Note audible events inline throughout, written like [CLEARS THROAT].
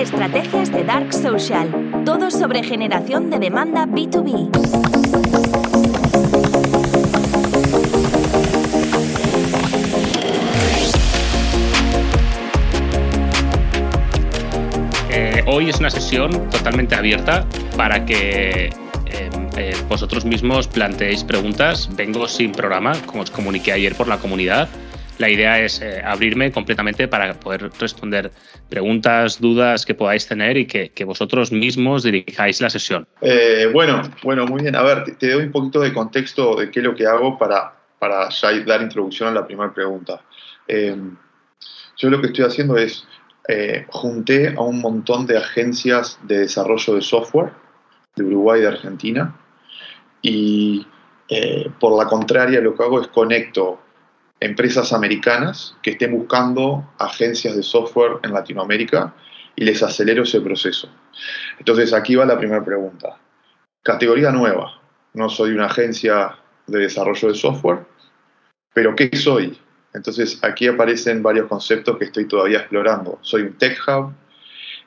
Estrategias de Dark Social. Todo sobre generación de demanda B2B. Eh, hoy es una sesión totalmente abierta para que eh, eh, vosotros mismos planteéis preguntas. Vengo sin programa, como os comuniqué ayer por la comunidad la idea es eh, abrirme completamente para poder responder preguntas, dudas que podáis tener y que, vosotros mismos dirijáis la sesión. Eh, bueno, bueno, muy bien. A ver, te, doy un poquito de contexto de qué es lo que hago para, para dar introducción a la primera pregunta. Eh, yo lo que estoy haciendo es junté a un montón de agencias de desarrollo de software de Uruguay y de Argentina y por la contraria lo que hago es conecto empresas americanas que estén buscando agencias de software en Latinoamérica y les acelero ese proceso. Entonces aquí va la primera pregunta. Categoría nueva. No soy una agencia de desarrollo de software, pero ¿qué soy? Entonces aquí aparecen varios conceptos que estoy todavía explorando. Soy un tech hub,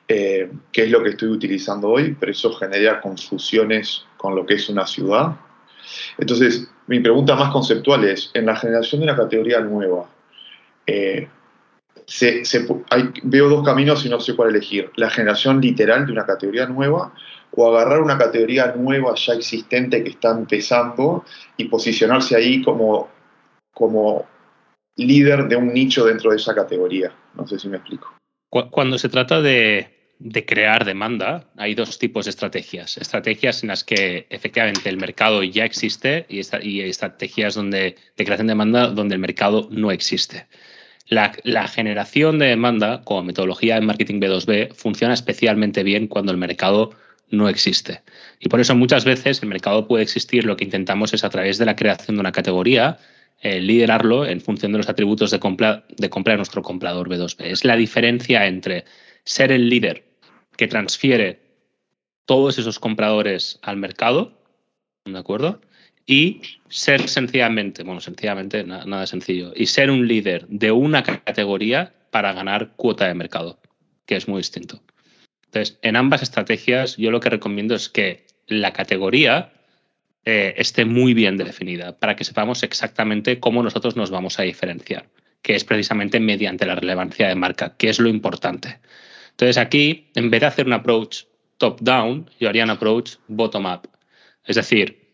eh, que es lo que estoy utilizando hoy, pero eso genera confusiones con lo que es una ciudad. Entonces, mi pregunta más conceptual es, en la generación de una categoría nueva, eh, veo dos caminos y no sé cuál elegir. La generación literal de una categoría nueva o agarrar una categoría nueva ya existente que está empezando y posicionarse ahí como, como líder de un nicho dentro de esa categoría. No sé si me explico. Cuando se trata de, de crear demanda, hay dos tipos de estrategias. Estrategias en las que efectivamente el mercado ya existe y, estrategias donde, de creación de demanda donde el mercado no existe. La, generación de demanda como metodología en marketing B2B funciona especialmente bien cuando el mercado no existe. Y por eso muchas veces el mercado puede existir, lo que intentamos es a través de la creación de una categoría, eh, liderarlo en función de los atributos de compra, de compra de nuestro comprador B2B. Es la diferencia entre ser el líder que transfiere todos esos compradores al mercado, ¿de acuerdo? Y ser sencillamente, bueno, sencillamente nada, sencillo, y ser un líder de una categoría para ganar cuota de mercado, que es muy distinto. Entonces, en ambas estrategias yo lo que recomiendo es que la categoría eh, esté muy bien definida para que sepamos exactamente cómo nosotros nos vamos a diferenciar, que es precisamente mediante la relevancia de marca, que es lo importante. Entonces aquí, en vez de hacer un approach top-down, yo haría un approach bottom-up. Es decir,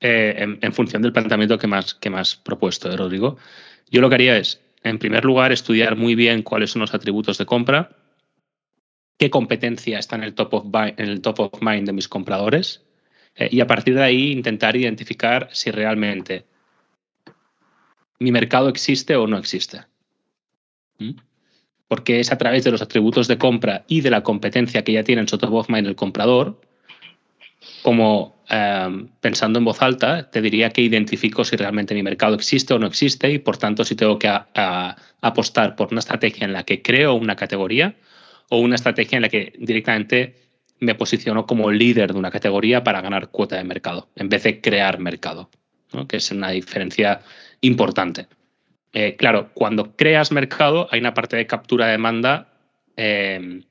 eh, en, función del planteamiento que más, que más propuesto, ¿eh, Rodrigo, yo lo que haría es, en primer lugar, estudiar muy bien cuáles son los atributos de compra, qué competencia está en el top of, el top of mind de mis compradores, eh, y a partir de ahí intentar identificar si realmente mi mercado existe o no existe. ¿Mm? Porque es a través de los atributos de compra y de la competencia que ya tiene en el comprador, como em, pensando en voz alta, te diría que identifico si realmente mi mercado existe o no existe y por tanto si tengo que apostar por una estrategia en la que creo una categoría o una estrategia en la que directamente me posiciono como líder de una categoría para ganar cuota de mercado, en vez de crear mercado, que es una diferencia importante. Eh, claro, cuando creas mercado hay una parte de captura de demanda eh,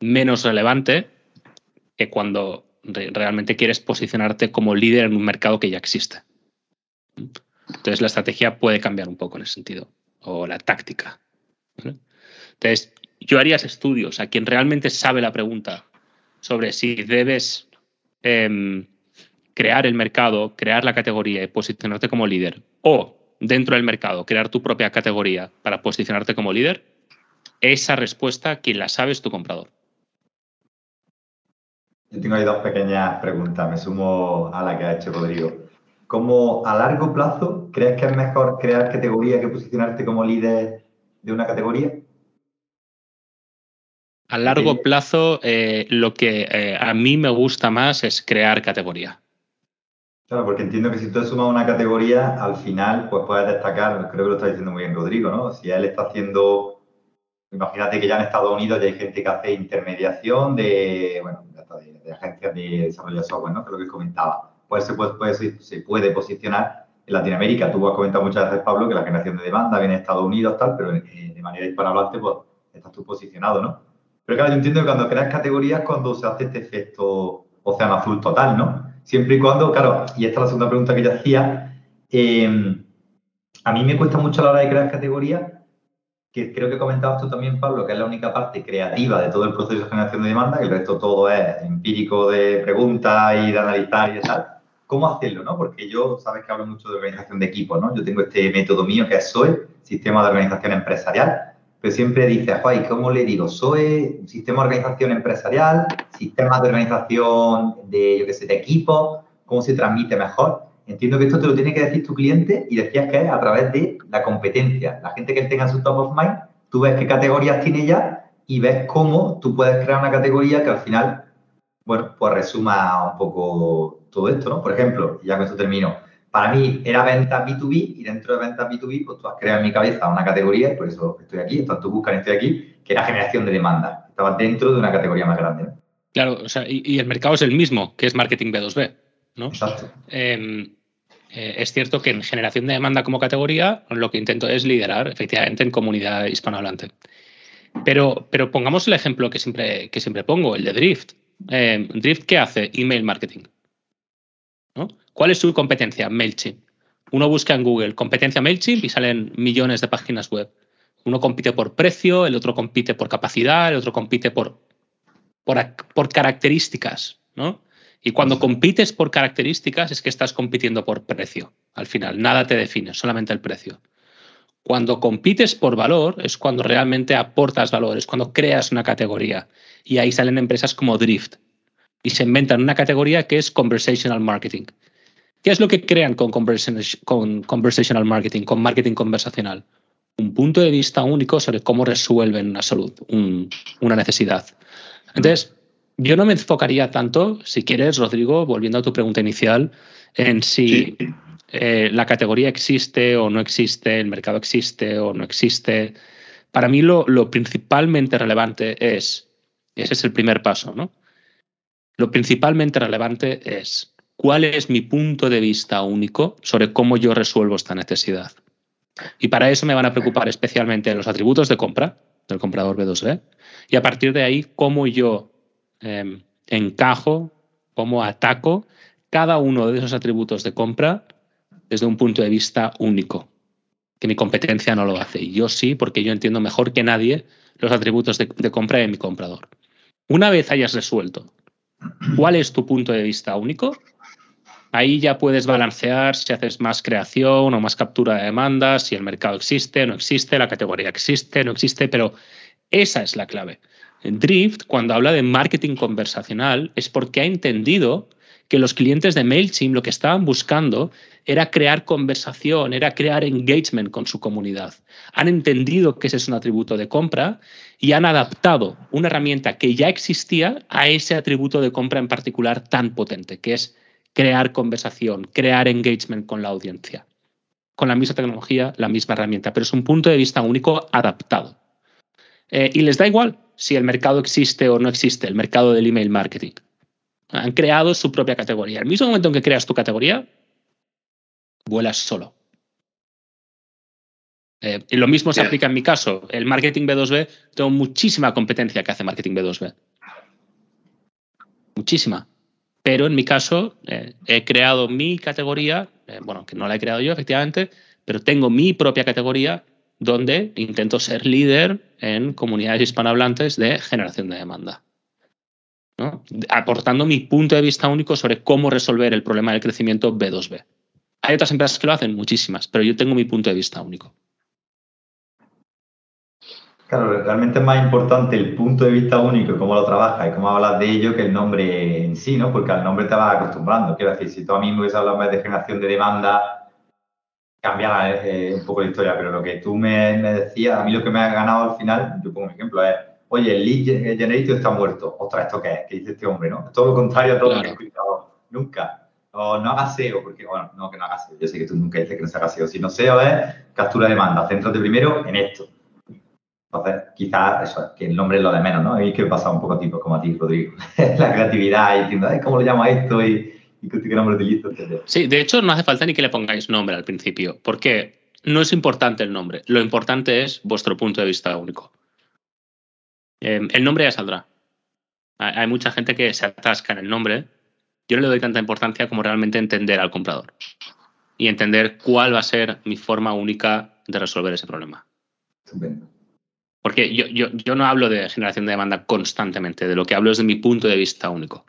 menos relevante que cuando realmente quieres posicionarte como líder en un mercado que ya existe. Entonces la estrategia puede cambiar un poco en ese sentido, o la táctica. Entonces, yo haría estudios a quien realmente sabe la pregunta sobre si debes em, crear el mercado, crear la categoría y posicionarte como líder, o dentro del mercado, crear tu propia categoría para posicionarte como líder, esa respuesta, quien la sabe, es tu comprador. Yo tengo ahí dos pequeñas preguntas, me sumo a la que ha hecho Rodrigo. ¿Cómo a largo plazo crees que es mejor crear categoría que posicionarte como líder de una categoría? A largo plazo, eh, lo que eh, a mí me gusta más es crear categoría. Claro, porque entiendo que si tú sumas una categoría, al final pues puedes destacar, creo que lo está diciendo muy bien Rodrigo, ¿no? Si él está haciendo, imagínate que ya en Estados Unidos ya hay gente que hace intermediación de, bueno, de, agencias de desarrollo de software, ¿no? Creo que comentaba. Pues se puede, se puede posicionar en Latinoamérica. Tú has comentado muchas veces, Pablo, que la generación de demanda viene de Estados Unidos, tal, pero de manera hispanohablante, pues estás tú posicionado, ¿no? Pero claro, yo entiendo que cuando creas categorías cuando se hace este efecto océano azul total, ¿no? Siempre y cuando, claro, y esta es la segunda pregunta que yo hacía, eh, a mí me cuesta mucho a la hora de crear categorías, que creo que comentabas tú también, Pablo, que es la única parte creativa de todo el proceso de generación de demanda, que el resto todo es empírico de preguntas y de analizar y tal. ¿Cómo hacerlo, no? Porque yo, sabes que hablo mucho de organización de equipos, ¿no? Yo tengo este método mío que es SOE, Sistema de Organización Empresarial, pero siempre dice, ¿y cómo le digo? SOE, Sistema de Organización Empresarial, Sistema de Organización de, yo qué sé, de equipos, ¿cómo se transmite mejor? Entiendo que esto te lo tiene que decir tu cliente y decías que es a través de la competencia. La gente que tenga su top of mind, tú ves qué categorías tiene ya y ves cómo tú puedes crear una categoría que al final, bueno, pues resuma un poco todo esto, ¿no? Por ejemplo, ya con esto termino. Para mí era venta B2B y dentro de ventas B2B, pues tú has creado en mi cabeza una categoría, por eso estoy aquí, esto tú buscas estoy aquí, que era generación de demanda. Estaba dentro de una categoría más grande. Claro, o sea, y, el mercado es el mismo, que es marketing B2B, ¿no? Exacto. Em, eh, es cierto que en generación de demanda como categoría lo que intento es liderar efectivamente en comunidad hispanohablante. Pero, pero pongamos el ejemplo que siempre, que siempre pongo, el de Drift. Em, Drift, ¿qué hace? Email marketing. ¿Cuál es su competencia? MailChimp. Uno busca en Google competencia MailChimp y salen millones de páginas web. Uno compite por precio, el otro compite por capacidad, el otro compite por, por, características. ¿no? Y cuando compites por características es que estás compitiendo por precio. Al final, nada te define, solamente el precio. Cuando compites por valor es cuando realmente aportas valor, es cuando creas una categoría. Y ahí salen empresas como Drift, y se inventan una categoría que es conversational marketing. ¿Qué es lo que crean con, conversational marketing, con marketing conversacional? Un punto de vista único sobre cómo resuelven una salud, una necesidad. Entonces, yo no me enfocaría tanto, si quieres, Rodrigo, volviendo a tu pregunta inicial, en si eh, la categoría existe o no existe, el mercado existe o no existe. Para mí lo, lo principalmente relevante es, ese es el primer paso, ¿no? Lo principalmente relevante es cuál es mi punto de vista único sobre cómo yo resuelvo esta necesidad. Y para eso me van a preocupar especialmente los atributos de compra del comprador B2B y a partir de ahí cómo yo em, encajo, cómo ataco cada uno de esos atributos de compra desde un punto de vista único, que mi competencia no lo hace. Y yo sí, porque yo entiendo mejor que nadie los atributos de, de compra de mi comprador. Una vez hayas resuelto cuál es tu punto de vista único. Ahí ya puedes balancear si haces más creación o más captura de demandas, si el mercado existe, no existe, la categoría existe, no existe, pero esa es la clave. Drift, cuando habla de marketing conversacional, es porque ha entendido que los clientes de MailChimp lo que estaban buscando era crear conversación, era crear engagement con su comunidad. Han entendido que ese es un atributo de compra y han adaptado una herramienta que ya existía a ese atributo de compra en particular tan potente, que es crear conversación, crear engagement con la audiencia. Con la misma tecnología, la misma herramienta, pero es un punto de vista único adaptado. Eh, y les da igual si el mercado existe o no existe, el mercado del email marketing. Han creado su propia categoría. El mismo momento en que creas tu categoría, vuelas solo. Eh, y lo mismo se aplica en mi caso. El marketing B2B, tengo muchísima competencia que hace marketing B2B. Muchísima. Pero en mi caso, eh, he creado mi categoría, eh, bueno, que no la he creado yo, efectivamente, pero tengo mi propia categoría donde intento ser líder en comunidades hispanohablantes de generación de demanda aportando mi punto de vista único sobre cómo resolver el problema del crecimiento B2B. Hay otras empresas que lo hacen, muchísimas, pero yo tengo mi punto de vista único. Claro, realmente es más importante el punto de vista único y cómo lo trabajas y cómo hablas de ello que el nombre en sí, ¿no? Porque al nombre te vas acostumbrando. Quiero decir, si tú a mí me hubieses hablado más de generación de demanda, cambia eh, un poco la historia, pero lo que tú me, me, decías, a mí lo que me ha ganado al final, yo pongo un ejemplo, es oye, el lead generator está muerto. Ostras, ¿esto qué es? ¿Qué dice este hombre, no? todo lo contrario a todo lo que he escuchado nunca. O no hagas SEO, porque, bueno, no que no hagas SEO. Yo sé que tú nunca dices que no se haga SEO. Si no SEO es captura de demanda. Céntrate primero en esto. Entonces, quizás eso, que el nombre es lo de menos, ¿no? A mí que pasa un poco tipo como a ti, Rodrigo. [LAUGHS] la creatividad y diciendo, ¿cómo lo llamo a esto? Y, y qué nombre utilizo, Sí, de hecho, no hace falta ni que le pongáis nombre al principio, porque no es importante el nombre. Lo importante es vuestro punto de vista único. Em, el nombre ya saldrá. Hay mucha gente que se atasca en el nombre. Yo no le doy tanta importancia como realmente entender al comprador y entender cuál va a ser mi forma única de resolver ese problema. Porque yo, yo, no hablo de generación de demanda constantemente, de lo que hablo es de mi punto de vista único.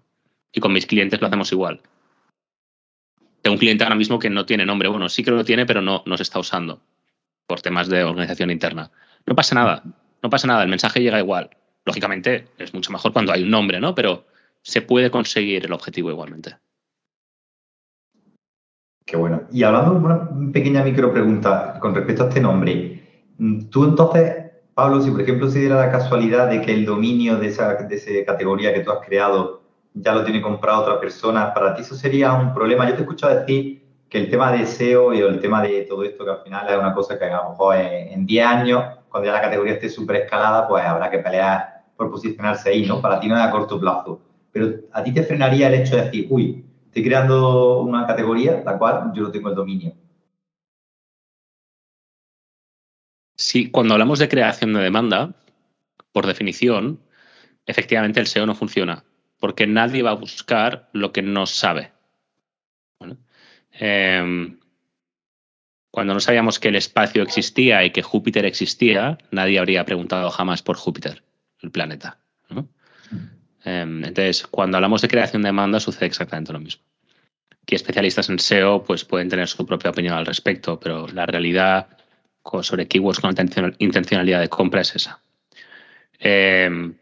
Y con mis clientes lo hacemos igual. Tengo un cliente ahora mismo que no tiene nombre. Bueno, sí que lo tiene, pero no, no se está usando por temas de organización interna. No pasa nada, no pasa nada, el mensaje llega igual. Lógicamente es mucho mejor cuando hay un nombre, ¿no? Pero se puede conseguir el objetivo igualmente. Qué bueno. Y hablando de una pequeña micro pregunta con respecto a este nombre, tú entonces, Pablo, si por ejemplo se diera la casualidad de que el dominio de esa, de esa categoría que tú has creado ya lo tiene comprado otra persona, ¿para ti eso sería un problema? Yo te he escuchado decir que el tema de SEO y el tema de todo esto, que al final es una cosa que a lo mejor en 10 años, cuando ya la categoría esté súper escalada, pues habrá que pelear por posicionarse ahí, ¿no? Para ti no es a corto plazo. Pero a ti te frenaría el hecho de decir, uy, estoy creando una categoría, la cual yo no tengo el dominio. Sí, cuando hablamos de creación de demanda, por definición, efectivamente el SEO no funciona, porque nadie va a buscar lo que no sabe. Em, cuando no sabíamos que el espacio existía y que Júpiter existía, nadie habría preguntado jamás por Júpiter, el planeta. Em, entonces, cuando hablamos de creación de demanda, sucede exactamente lo mismo. Aquí especialistas en SEO pues, pueden tener su propia opinión al respecto, pero la realidad sobre keywords con intencionalidad de compra es esa. Em,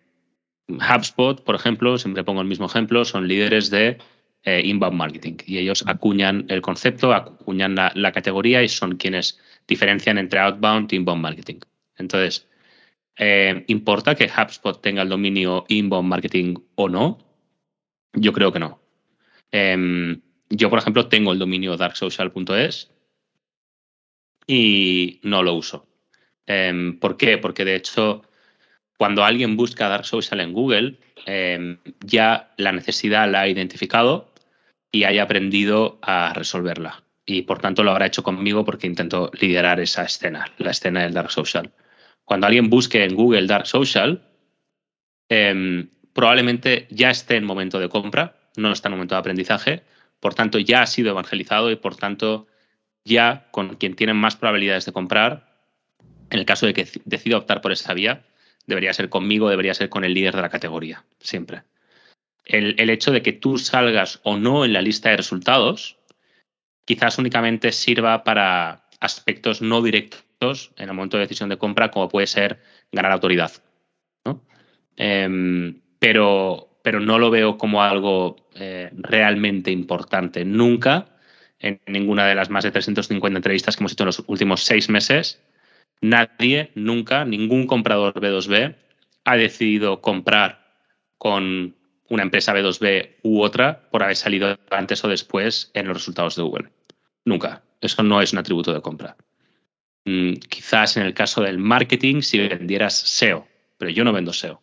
HubSpot, por ejemplo, siempre pongo el mismo ejemplo, son líderes de eh, inbound marketing y ellos acuñan el concepto, acuñan la, categoría y son quienes diferencian entre outbound e inbound marketing. Entonces, eh, ¿importa que HubSpot tenga el dominio inbound marketing o no? Yo creo que no. Em, yo, por ejemplo, tengo el dominio darksocial.es y no lo uso. Em, ¿Por qué? Porque de hecho cuando alguien busca Dark Social en Google, em, ya la necesidad la ha identificado y haya aprendido a resolverla. Y por tanto lo habrá hecho conmigo porque intento liderar esa escena, la escena del Dark Social. Cuando alguien busque en Google Dark Social, em, probablemente ya esté en momento de compra, no está en momento de aprendizaje, por tanto ya ha sido evangelizado y por tanto ya con quien tiene más probabilidades de comprar, en el caso de que decida optar por esa vía, debería ser conmigo, debería ser con el líder de la categoría, siempre. El, hecho de que tú salgas o no en la lista de resultados, quizás únicamente sirva para aspectos no directos en el momento de decisión de compra, como puede ser ganar autoridad. Em, pero, pero no lo veo como algo eh, realmente importante. Nunca, en ninguna de las más de 350 entrevistas que hemos hecho en los últimos seis meses, Nadie, nunca, ningún comprador B2B ha decidido comprar con una empresa B2B u otra por haber salido antes o después en los resultados de Google. Nunca. Eso no es un atributo de compra. Mm, quizás en el caso del marketing si vendieras SEO, pero yo no vendo SEO.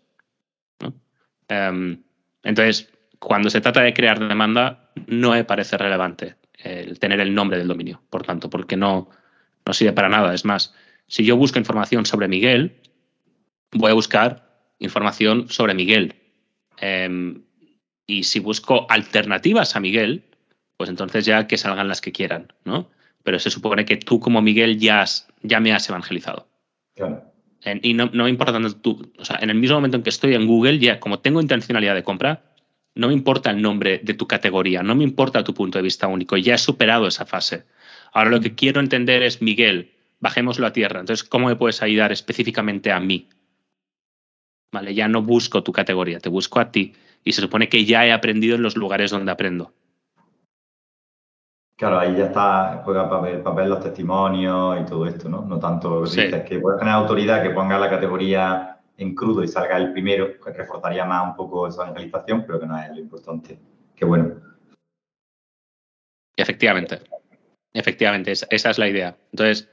Em, entonces, cuando se trata de crear demanda, no me parece relevante el tener el nombre del dominio, por tanto, porque no, no sirve para nada. Es más, si yo busco información sobre Miguel, voy a buscar información sobre Miguel. Em, y si busco alternativas a Miguel, pues entonces ya que salgan las que quieran, ¿no? Pero se supone que tú como Miguel ya, ya me has evangelizado. Claro. y no, no me importa tanto tú, o sea, en el mismo momento en que estoy en Google, ya como tengo intencionalidad de compra, no me importa el nombre de tu categoría, no me importa tu punto de vista único, ya he superado esa fase. Ahora lo que quiero entender es, Miguel, bajémoslo a tierra. Entonces, ¿cómo me puedes ayudar específicamente a mí? Vale, ya no busco tu categoría, te busco a ti. Y se supone que ya he aprendido en los lugares donde aprendo. Claro, ahí ya está, juega papel, papel los testimonios y todo esto, ¿no? No tanto que puedes tener autoridad que ponga la categoría en crudo y salga el primero, que reforzaría más un poco esa evangelización, pero que no es lo importante. Qué bueno. Efectivamente. Efectivamente, esa es la idea. Entonces,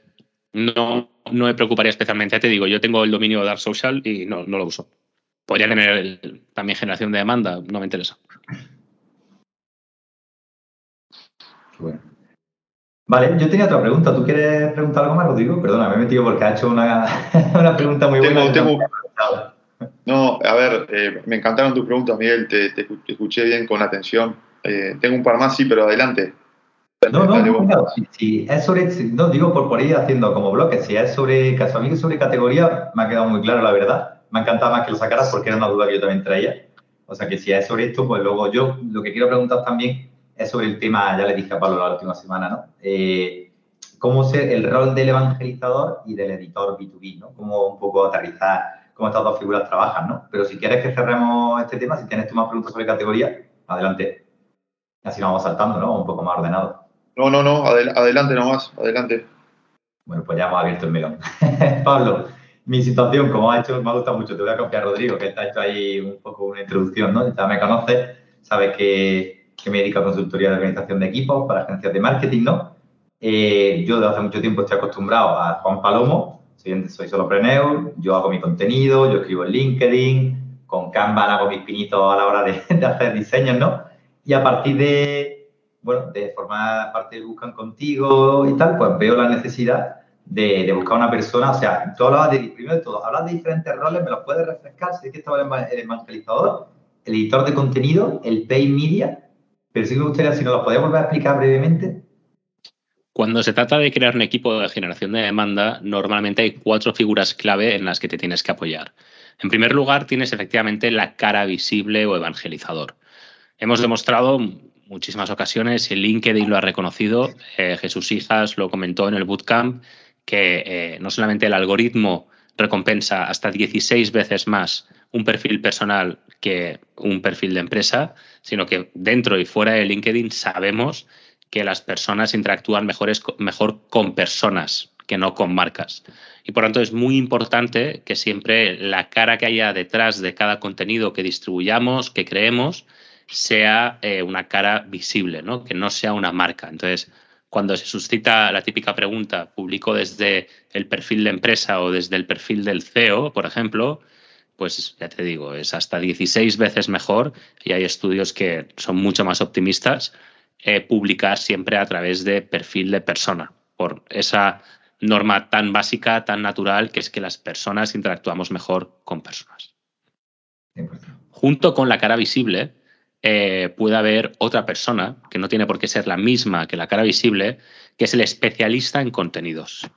no, no me preocuparía especialmente. Ya te digo, yo tengo el dominio de Dark Social y no, lo uso. Podría tener también generación de demanda, no me interesa. Vale, yo tenía otra pregunta. ¿Tú quieres preguntar algo más, Rodrigo? Perdona, me he metido porque ha hecho una, [LAUGHS] pregunta muy buena. no, No, a ver, eh, me encantaron tus preguntas, Miguel, te, escuché bien con atención. Eh, tengo un par más, sí, pero adelante. No, no, no, si, es sobre, no digo por, por ir haciendo como bloques, si es sobre, caso a mí sobre categoría, me ha quedado muy claro la verdad. Me ha encantado más que lo sacaras porque era una duda que yo también traía. O sea que si es sobre esto, pues luego yo lo que quiero preguntar también es sobre el tema, ya le dije a Pablo la última semana, ¿no? Eh, cómo ser el rol del evangelizador y del editor B2B, ¿no? Cómo un poco aterrizar cómo estas dos figuras trabajan, ¿no? Pero si quieres que cerremos este tema, si tienes tú más preguntas sobre categoría, adelante. Así vamos saltando, ¿no? Un poco más ordenado. No, no, no, adelante nomás, adelante. Bueno, pues ya hemos abierto el melón. [LAUGHS] Pablo, mi situación, como ha hecho, me ha gustado mucho. Te voy a copiar, Rodrigo, que está hecho ahí un poco una introducción, ¿no? Ya me conoces, sabes que, que me dedico a consultoría de organización de equipos para agencias de marketing, ¿no? Eh, yo desde hace mucho tiempo estoy acostumbrado a Juan Palomo, soy, soy solopreneur, yo hago mi contenido, yo escribo en LinkedIn, con Canva hago mis pinitos a la hora de, [LAUGHS] de hacer diseños, ¿no? Y a partir de, bueno, de formar parte de Buscan Contigo y tal, pues veo la necesidad de, buscar una persona, o sea, tú hablabas de, primero de todo, hablas de diferentes roles, ¿me los puedes refrescar? Sé que estaba el evangelizador, el editor de contenido, el pay media, pero sí me gustaría, si nos lo podías volver a explicar brevemente. Cuando se trata de crear un equipo de generación de demanda, normalmente hay cuatro figuras clave en las que te tienes que apoyar. En primer lugar, tienes efectivamente la cara visible o evangelizador. Hemos demostrado muchísimas ocasiones, y LinkedIn lo ha reconocido, eh, Jesús Hijas lo comentó en el bootcamp, que eh, no solamente el algoritmo recompensa hasta 16 veces más un perfil personal que un perfil de empresa, sino que dentro y fuera de LinkedIn sabemos que las personas interactúan mejores, mejor con personas que no con marcas. Y por tanto es muy importante que siempre la cara que haya detrás de cada contenido que distribuyamos, que creemos, sea eh, una cara visible, ¿no? que no sea una marca. Entonces, cuando se suscita la típica pregunta, publico desde el perfil de empresa o desde el perfil del CEO, por ejemplo, pues ya te digo, es hasta 16 veces mejor y hay estudios que son mucho más optimistas eh, publicar siempre a través de perfil de persona, por esa norma tan básica, tan natural, que es que las personas interactuamos mejor con personas. Junto con la cara visible, eh, puede haber otra persona, que no tiene por qué ser la misma que la cara visible, que es el especialista en contenidos.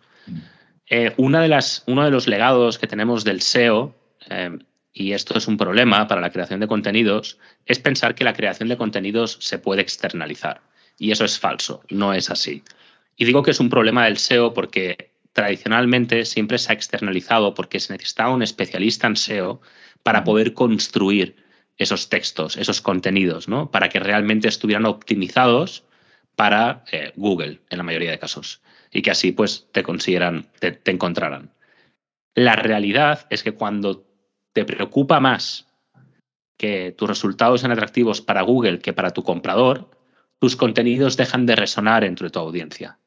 Eh, una de las, uno de los legados que tenemos del SEO, eh, y esto es un problema para la creación de contenidos, es pensar que la creación de contenidos se puede externalizar. Y eso es falso, no es así. Y digo que es un problema del SEO porque tradicionalmente siempre se ha externalizado porque se necesitaba un especialista en SEO para poder construir esos textos, esos contenidos, ¿no? Para que realmente estuvieran optimizados para eh, Google, en la mayoría de casos, y que así pues te consiguieran, te, te encontraran. La realidad es que cuando te preocupa más que tus resultados sean atractivos para Google que para tu comprador, tus contenidos dejan de resonar entre tu audiencia.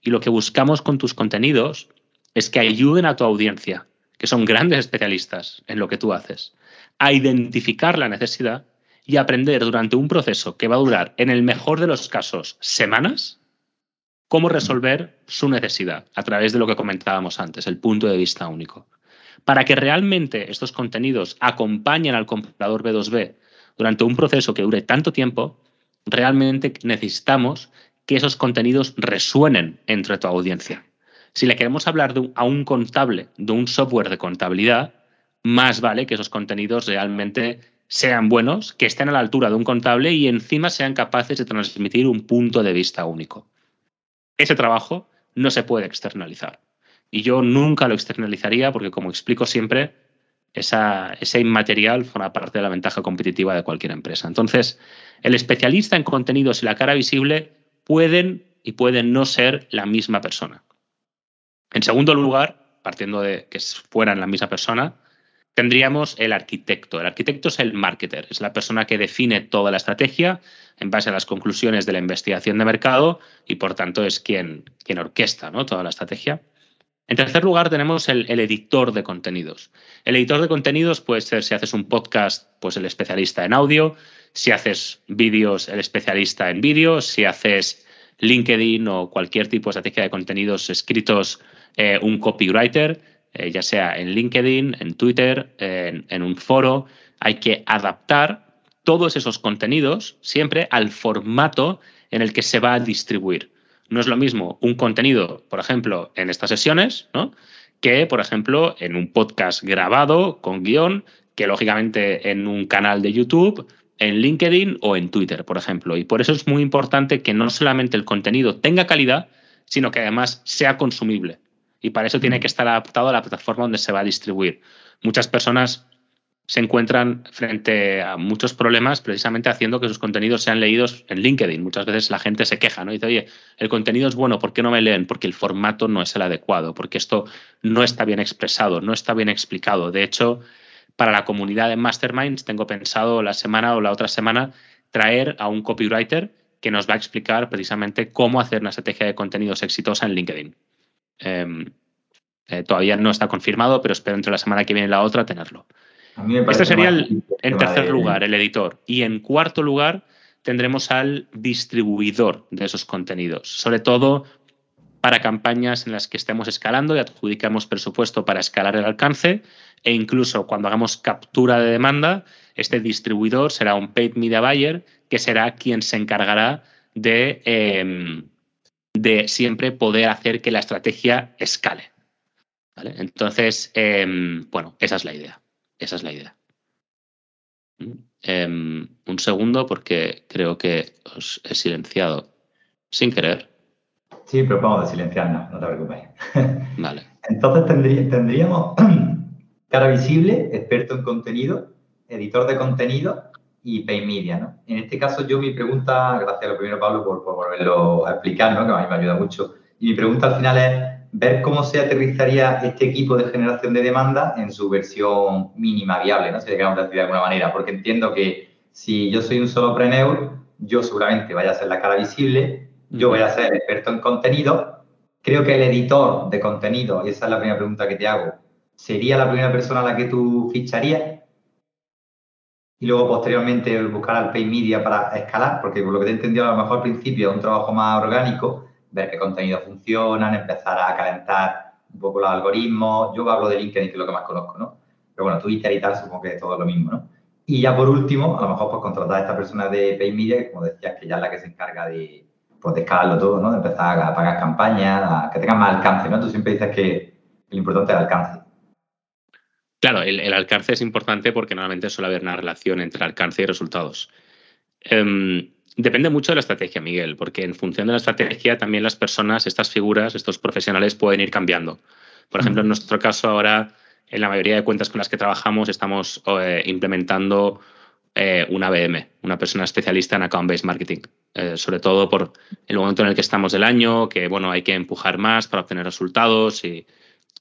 Y lo que buscamos con tus contenidos es que ayuden a tu audiencia, que son grandes especialistas en lo que tú haces, a identificar la necesidad y aprender durante un proceso que va a durar, en el mejor de los casos, semanas, cómo resolver su necesidad a través de lo que comentábamos antes, el punto de vista único. Para que realmente estos contenidos acompañen al comprador B2B durante un proceso que dure tanto tiempo, realmente necesitamos que esos contenidos resuenen entre tu audiencia. Si le queremos hablar a un contable de un software de contabilidad, más vale que esos contenidos realmente sean buenos, que estén a la altura de un contable y encima sean capaces de transmitir un punto de vista único. Ese trabajo no se puede externalizar. Y yo nunca lo externalizaría porque, como explico siempre, esa, ese inmaterial forma parte de la ventaja competitiva de cualquier empresa. Entonces, el especialista en contenidos y la cara visible pueden y pueden no ser la misma persona. En segundo lugar, partiendo de que fueran la misma persona, tendríamos el arquitecto. El arquitecto es el marketer, es la persona que define toda la estrategia en base a las conclusiones de la investigación de mercado y por tanto es quien, quien orquesta ¿no? toda la estrategia. En tercer lugar tenemos el, editor de contenidos. El editor de contenidos puede ser si haces un podcast, pues el especialista en audio, si haces vídeos, el especialista en vídeos, si haces LinkedIn o cualquier tipo de estrategia de contenidos escritos, eh, un copywriter, eh, ya sea en LinkedIn, en Twitter, en, un foro. Hay que adaptar todos esos contenidos siempre al formato en el que se va a distribuir. No es lo mismo un contenido, por ejemplo, en estas sesiones, ¿no? que, por ejemplo, en un podcast grabado con guion, que lógicamente en un canal de YouTube, en LinkedIn o en Twitter, por ejemplo. Y por eso es muy importante que no solamente el contenido tenga calidad, sino que además sea consumible. Y para eso tiene mm. que estar adaptado a la plataforma donde se va a distribuir. Muchas personas se encuentran frente a muchos problemas precisamente haciendo que sus contenidos sean leídos en LinkedIn. Muchas veces la gente se queja, ¿no? dice, oye, el contenido es bueno, ¿por qué no me leen? Porque el formato no es el adecuado, porque esto no está bien expresado, no está bien explicado. De hecho, para la comunidad de Masterminds tengo pensado la semana o la otra semana traer a un copywriter que nos va a explicar precisamente cómo hacer una estrategia de contenidos exitosa en LinkedIn. Em, eh, todavía no está confirmado, pero espero entre la semana que viene y la otra tenerlo. Este sería el, en tercer lugar, el editor. Y en cuarto lugar, tendremos al distribuidor de esos contenidos, sobre todo para campañas en las que estemos escalando y adjudicamos presupuesto para escalar el alcance e incluso cuando hagamos captura de demanda, este distribuidor será un paid media buyer que será quien se encargará de, em, de siempre poder hacer que la estrategia escale. Entonces, em, bueno, esa es la idea. Esa es la idea. Em, un segundo porque creo que os he silenciado sin querer. Sí, pero vamos a silenciarnos, no te preocupes. [LAUGHS] Vale. Entonces tendríamos [CLEARS THROAT] cara visible, experto en contenido, editor de contenido y pay media, ¿no? En este caso yo mi pregunta, gracias a lo primero Pablo por, volverlo a explicar, ¿no? Que a mí me ayuda mucho. Y mi pregunta al final es ver cómo se aterrizaría este equipo de generación de demanda en su versión mínima viable, ¿no? Si le queremos decir de alguna manera, porque entiendo que si yo soy un solopreneur, yo seguramente vaya a ser la cara visible, yo voy a ser experto en contenido, creo que el editor de contenido, y esa es la primera pregunta que te hago, sería la primera persona a la que tú ficharías y luego posteriormente buscar al pay media para escalar, porque por lo que te he entendido a lo mejor al principio es un trabajo más orgánico, ver qué contenidos funcionan, empezar a calentar un poco los algoritmos. Yo hablo de LinkedIn, que es lo que más conozco, ¿no? Pero bueno, Twitter y tal, supongo que es todo lo mismo, ¿no? Y ya por último, a lo mejor pues contratar a esta persona de Pay Media, que como decías, que ya es la que se encarga de, pues, de escalarlo todo, ¿no? De empezar a pagar campañas, que tengan más alcance, ¿no? Tú siempre dices que lo importante es el alcance. Claro, el, alcance es importante porque normalmente suele haber una relación entre alcance y resultados. Em, Depende mucho de la estrategia, Miguel, porque en función de la estrategia también las personas, estas figuras, estos profesionales pueden ir cambiando. Por ejemplo, en nuestro caso ahora, en la mayoría de cuentas con las que trabajamos, estamos eh, implementando eh, una BM, una persona especialista en account-based marketing, eh, sobre todo por el momento en el que estamos del año, que bueno, hay que empujar más para obtener resultados y,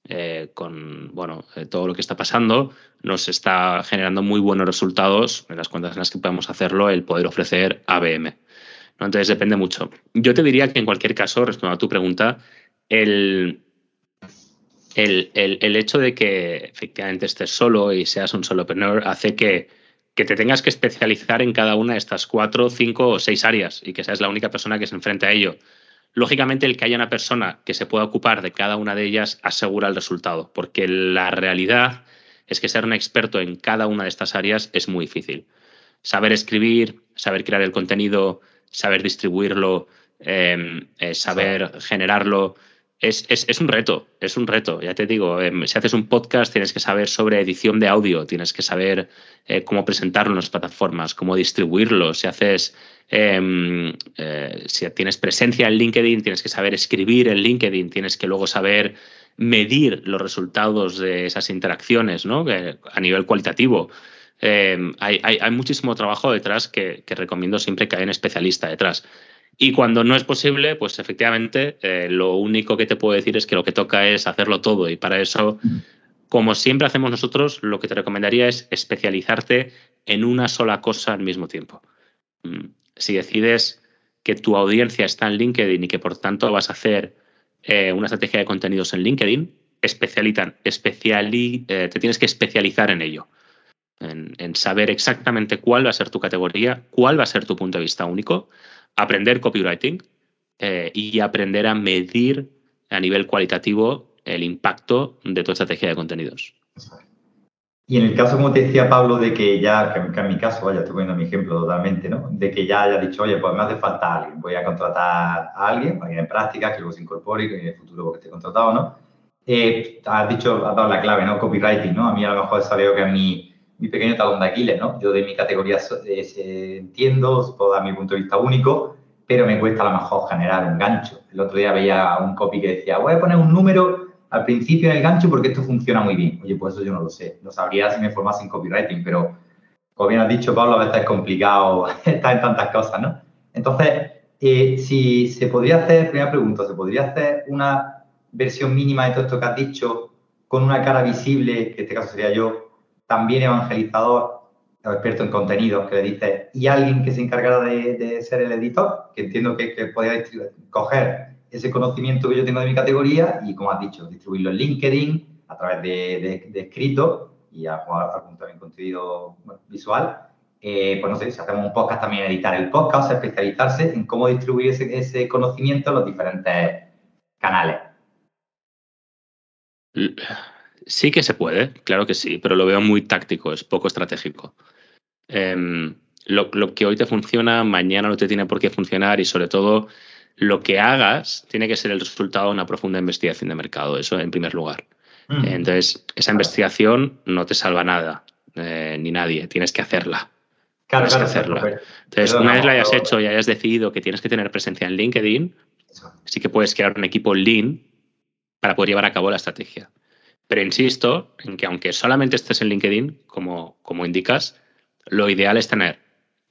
eh, con bueno, eh, todo lo que está pasando, nos está generando muy buenos resultados en las cuentas en las que podemos hacerlo, el poder ofrecer ABM. Entonces depende mucho. Yo te diría que en cualquier caso, respondiendo a tu pregunta, el, el, hecho de que efectivamente estés solo y seas un solopreneur hace que, que te tengas que especializar en cada una de estas cuatro, cinco o seis áreas y que seas la única persona que se enfrente a ello. Lógicamente, el que haya una persona que se pueda ocupar de cada una de ellas asegura el resultado, porque la realidad es que ser un experto en cada una de estas áreas es muy difícil. Saber escribir, saber crear el contenido, saber distribuirlo, em, eh, saber generarlo, es, un reto, es un reto, ya te digo, em, si haces un podcast tienes que saber sobre edición de audio, tienes que saber eh, cómo presentarlo en las plataformas, cómo distribuirlo, si haces Em, eh, si tienes presencia en LinkedIn, tienes que saber escribir en LinkedIn, tienes que luego saber medir los resultados de esas interacciones ¿no? a nivel cualitativo. Em, hay, muchísimo trabajo detrás que, recomiendo siempre que haya un especialista detrás. Y cuando no es posible, pues efectivamente eh, lo único que te puedo decir es que lo que toca es hacerlo todo. Y para eso, como siempre hacemos nosotros, lo que te recomendaría es especializarte en una sola cosa al mismo tiempo. Mm si decides que tu audiencia está en LinkedIn y que por tanto vas a hacer eh, una estrategia de contenidos en LinkedIn, especializan, especiali, eh, te tienes que especializar en ello, en, saber exactamente cuál va a ser tu categoría, cuál va a ser tu punto de vista único, aprender copywriting eh, y aprender a medir a nivel cualitativo el impacto de tu estrategia de contenidos. Y en el caso, como te decía Pablo, de que ya, que en mi caso, vaya, estoy poniendo mi ejemplo totalmente, ¿no? De que ya haya dicho, oye, pues me hace falta alguien, voy a contratar a alguien, alguien en práctica, que luego se incorpore, que en el futuro porque esté contratado, ¿no? Eh, has dicho, has dado la clave, ¿no? Copywriting, ¿no? A mí a lo mejor sabía que a mi, mi pequeño talón de Aquiles, ¿no? Yo de mi categoría entiendo, puedo dar mi punto de vista único, pero me cuesta a lo mejor generar un gancho. El otro día veía un copy que decía, voy a poner un número al principio en el gancho porque esto funciona muy bien. Oye, pues eso yo no lo sé. Lo sabría si me formase en copywriting, pero como bien has dicho, Pablo, a veces es complicado [LAUGHS] estar en tantas cosas, ¿no? Entonces, eh, si se podría hacer, primera pregunta, ¿se podría hacer una versión mínima de todo esto que has dicho con una cara visible, que en este caso sería yo, también evangelizador, experto en contenidos, que le dice, y alguien que se encargara de, ser el editor, que entiendo que, que podría coger ese conocimiento que yo tengo de mi categoría y, como has dicho, distribuirlo en LinkedIn a través de, escrito y algún también contenido visual. Eh, pues no sé, si hacemos un podcast también editar el podcast, especializarse en cómo distribuir ese, conocimiento en los diferentes canales. Sí que se puede, claro que sí, pero lo veo muy táctico, es poco estratégico. Em, lo, lo, que hoy te funciona, mañana no te tiene por qué funcionar y sobre todo lo que hagas tiene que ser el resultado de una profunda investigación de mercado, eso en primer lugar. Mm. Entonces, esa investigación no te salva nada, eh, ni nadie, tienes que hacerla. Claro, tienes que hacerla. Entonces, una vez la hayas hecho y hayas decidido que tienes que tener presencia en LinkedIn, sí que puedes crear un equipo lean para poder llevar a cabo la estrategia. Pero insisto en que aunque solamente estés en LinkedIn, como, como indicas, lo ideal es tener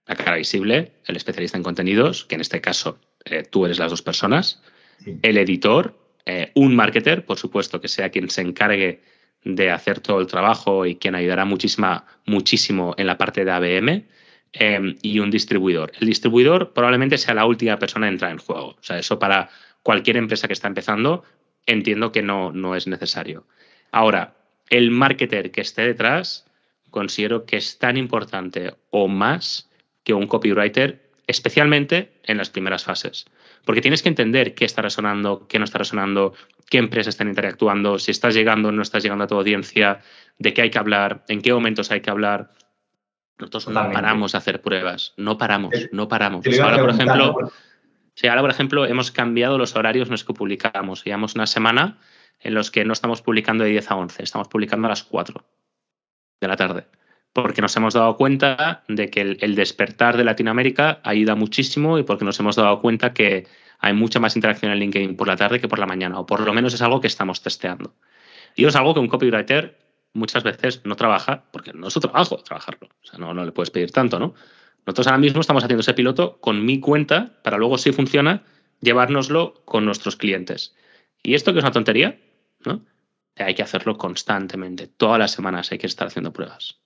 la cara visible, el especialista en contenidos, que en este caso eh, tú eres las dos personas, el editor, eh, un marketer, por supuesto, que sea quien se encargue de hacer todo el trabajo y quien ayudará muchísima, muchísimo en la parte de ABM, em, y un distribuidor. El distribuidor probablemente sea la última persona en entrar en juego. O sea, eso para cualquier empresa que está empezando, entiendo que no, no es necesario. Ahora, el marketer que esté detrás, considero que es tan importante o más que un copywriter especialmente en las primeras fases. Porque tienes que entender qué está resonando, qué no está resonando, qué empresas están interactuando, si estás llegando o no estás llegando a tu audiencia, de qué hay que hablar, en qué momentos hay que hablar. Nosotros no paramos a hacer pruebas, no paramos, no paramos. Ahora, por ejemplo, ahora, por ejemplo, hemos cambiado los horarios en los que publicamos. Llevamos una semana en los que no estamos publicando de 10 a 11, estamos publicando a las 4 de la tarde porque nos hemos dado cuenta de que el, despertar de Latinoamérica ayuda muchísimo y porque nos hemos dado cuenta que hay mucha más interacción en LinkedIn por la tarde que por la mañana, o por lo menos es algo que estamos testeando. Y es algo que un copywriter muchas veces no trabaja, porque no es su trabajo trabajarlo, o sea, no, no le puedes pedir tanto, ¿no? Nosotros ahora mismo estamos haciendo ese piloto con mi cuenta para luego, si funciona, llevárnoslo con nuestros clientes. Y esto que es una tontería, ¿no? Hay que hacerlo constantemente. Todas las semanas hay que estar haciendo pruebas.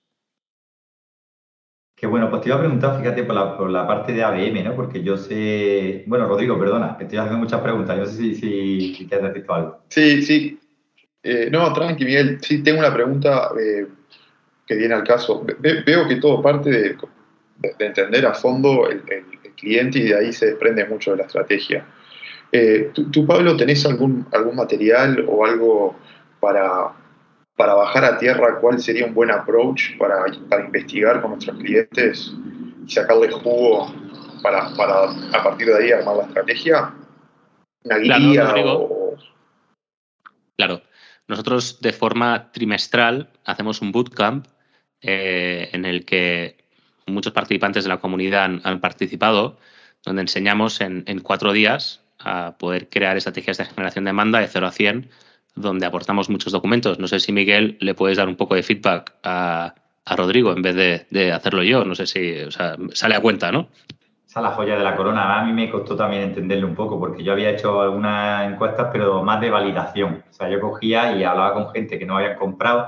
Qué bueno, pues te iba a preguntar, fíjate, por la, por la parte de ABM, ¿no? Porque yo sé. Bueno, Rodrigo, perdona, que estoy haciendo muchas preguntas. Yo no sé si, si, quieres decir algo. Sí, sí. Eh, no, tranqui, Miguel. Sí, tengo una pregunta eh, que viene al caso. veo que todo parte de, entender a fondo el, cliente y de ahí se desprende mucho de la estrategia. Eh, ¿tú, Pablo, tenés algún, algún material o algo para, para bajar a tierra cuál sería un buen approach para, investigar con nuestros clientes y sacarle jugo para, a partir de ahí armar la estrategia? ¿Una guía claro, Claro. Nosotros de forma trimestral hacemos un bootcamp eh, en el que muchos participantes de la comunidad han, participado, donde enseñamos en, en, cuatro días a poder crear estrategias de generación de demanda de 0 a 100 donde aportamos muchos documentos. No sé si, Miguel, le puedes dar un poco de feedback a, Rodrigo en vez de, hacerlo yo. No sé si sale a cuenta, ¿no? Esa es la joya de la corona. A mí me costó también entenderle un poco, porque yo había hecho algunas encuestas, pero más de validación. O sea, yo cogía y hablaba con gente que no habían comprado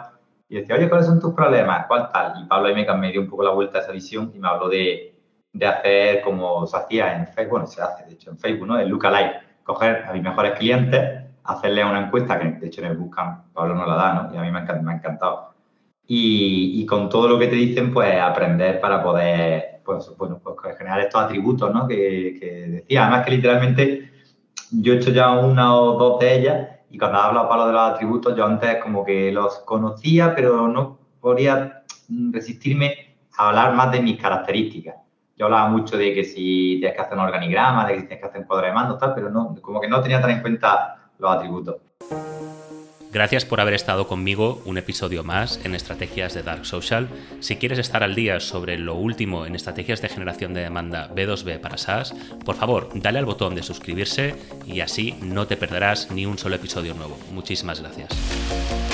y decía, oye, ¿cuáles son tus problemas? ¿Cuál tal? Y Pablo ahí me, dio un poco la vuelta a esa visión y me habló de, hacer como se hacía en Facebook, bueno, se hace de hecho en Facebook, ¿no? El Lookalike, coger a mis mejores clientes hacerle una encuesta, que de hecho en el Buscan Pablo no la da, ¿no? Y a mí me ha, encantado. Y, con todo lo que te dicen, pues aprender para poder, pues, bueno, pues generar estos atributos, ¿no? Que, decía. Además que literalmente yo he hecho ya una o dos de ellas Y cuando has hablado, Pablo, de los atributos, yo antes como que los conocía, pero no podía resistirme a hablar más de mis características. Yo hablaba mucho de que si tienes que hacer un organigrama, de que si tienes que hacer un cuadro de mando, tal, pero no, como que no tenía tan en cuenta los atributos. Gracias por haber estado conmigo un episodio más en Estrategias de Dark Social. Si quieres estar al día sobre lo último en estrategias de generación de demanda B2B para SaaS, por favor, dale al botón de suscribirse y así no te perderás ni un solo episodio nuevo. Muchísimas gracias.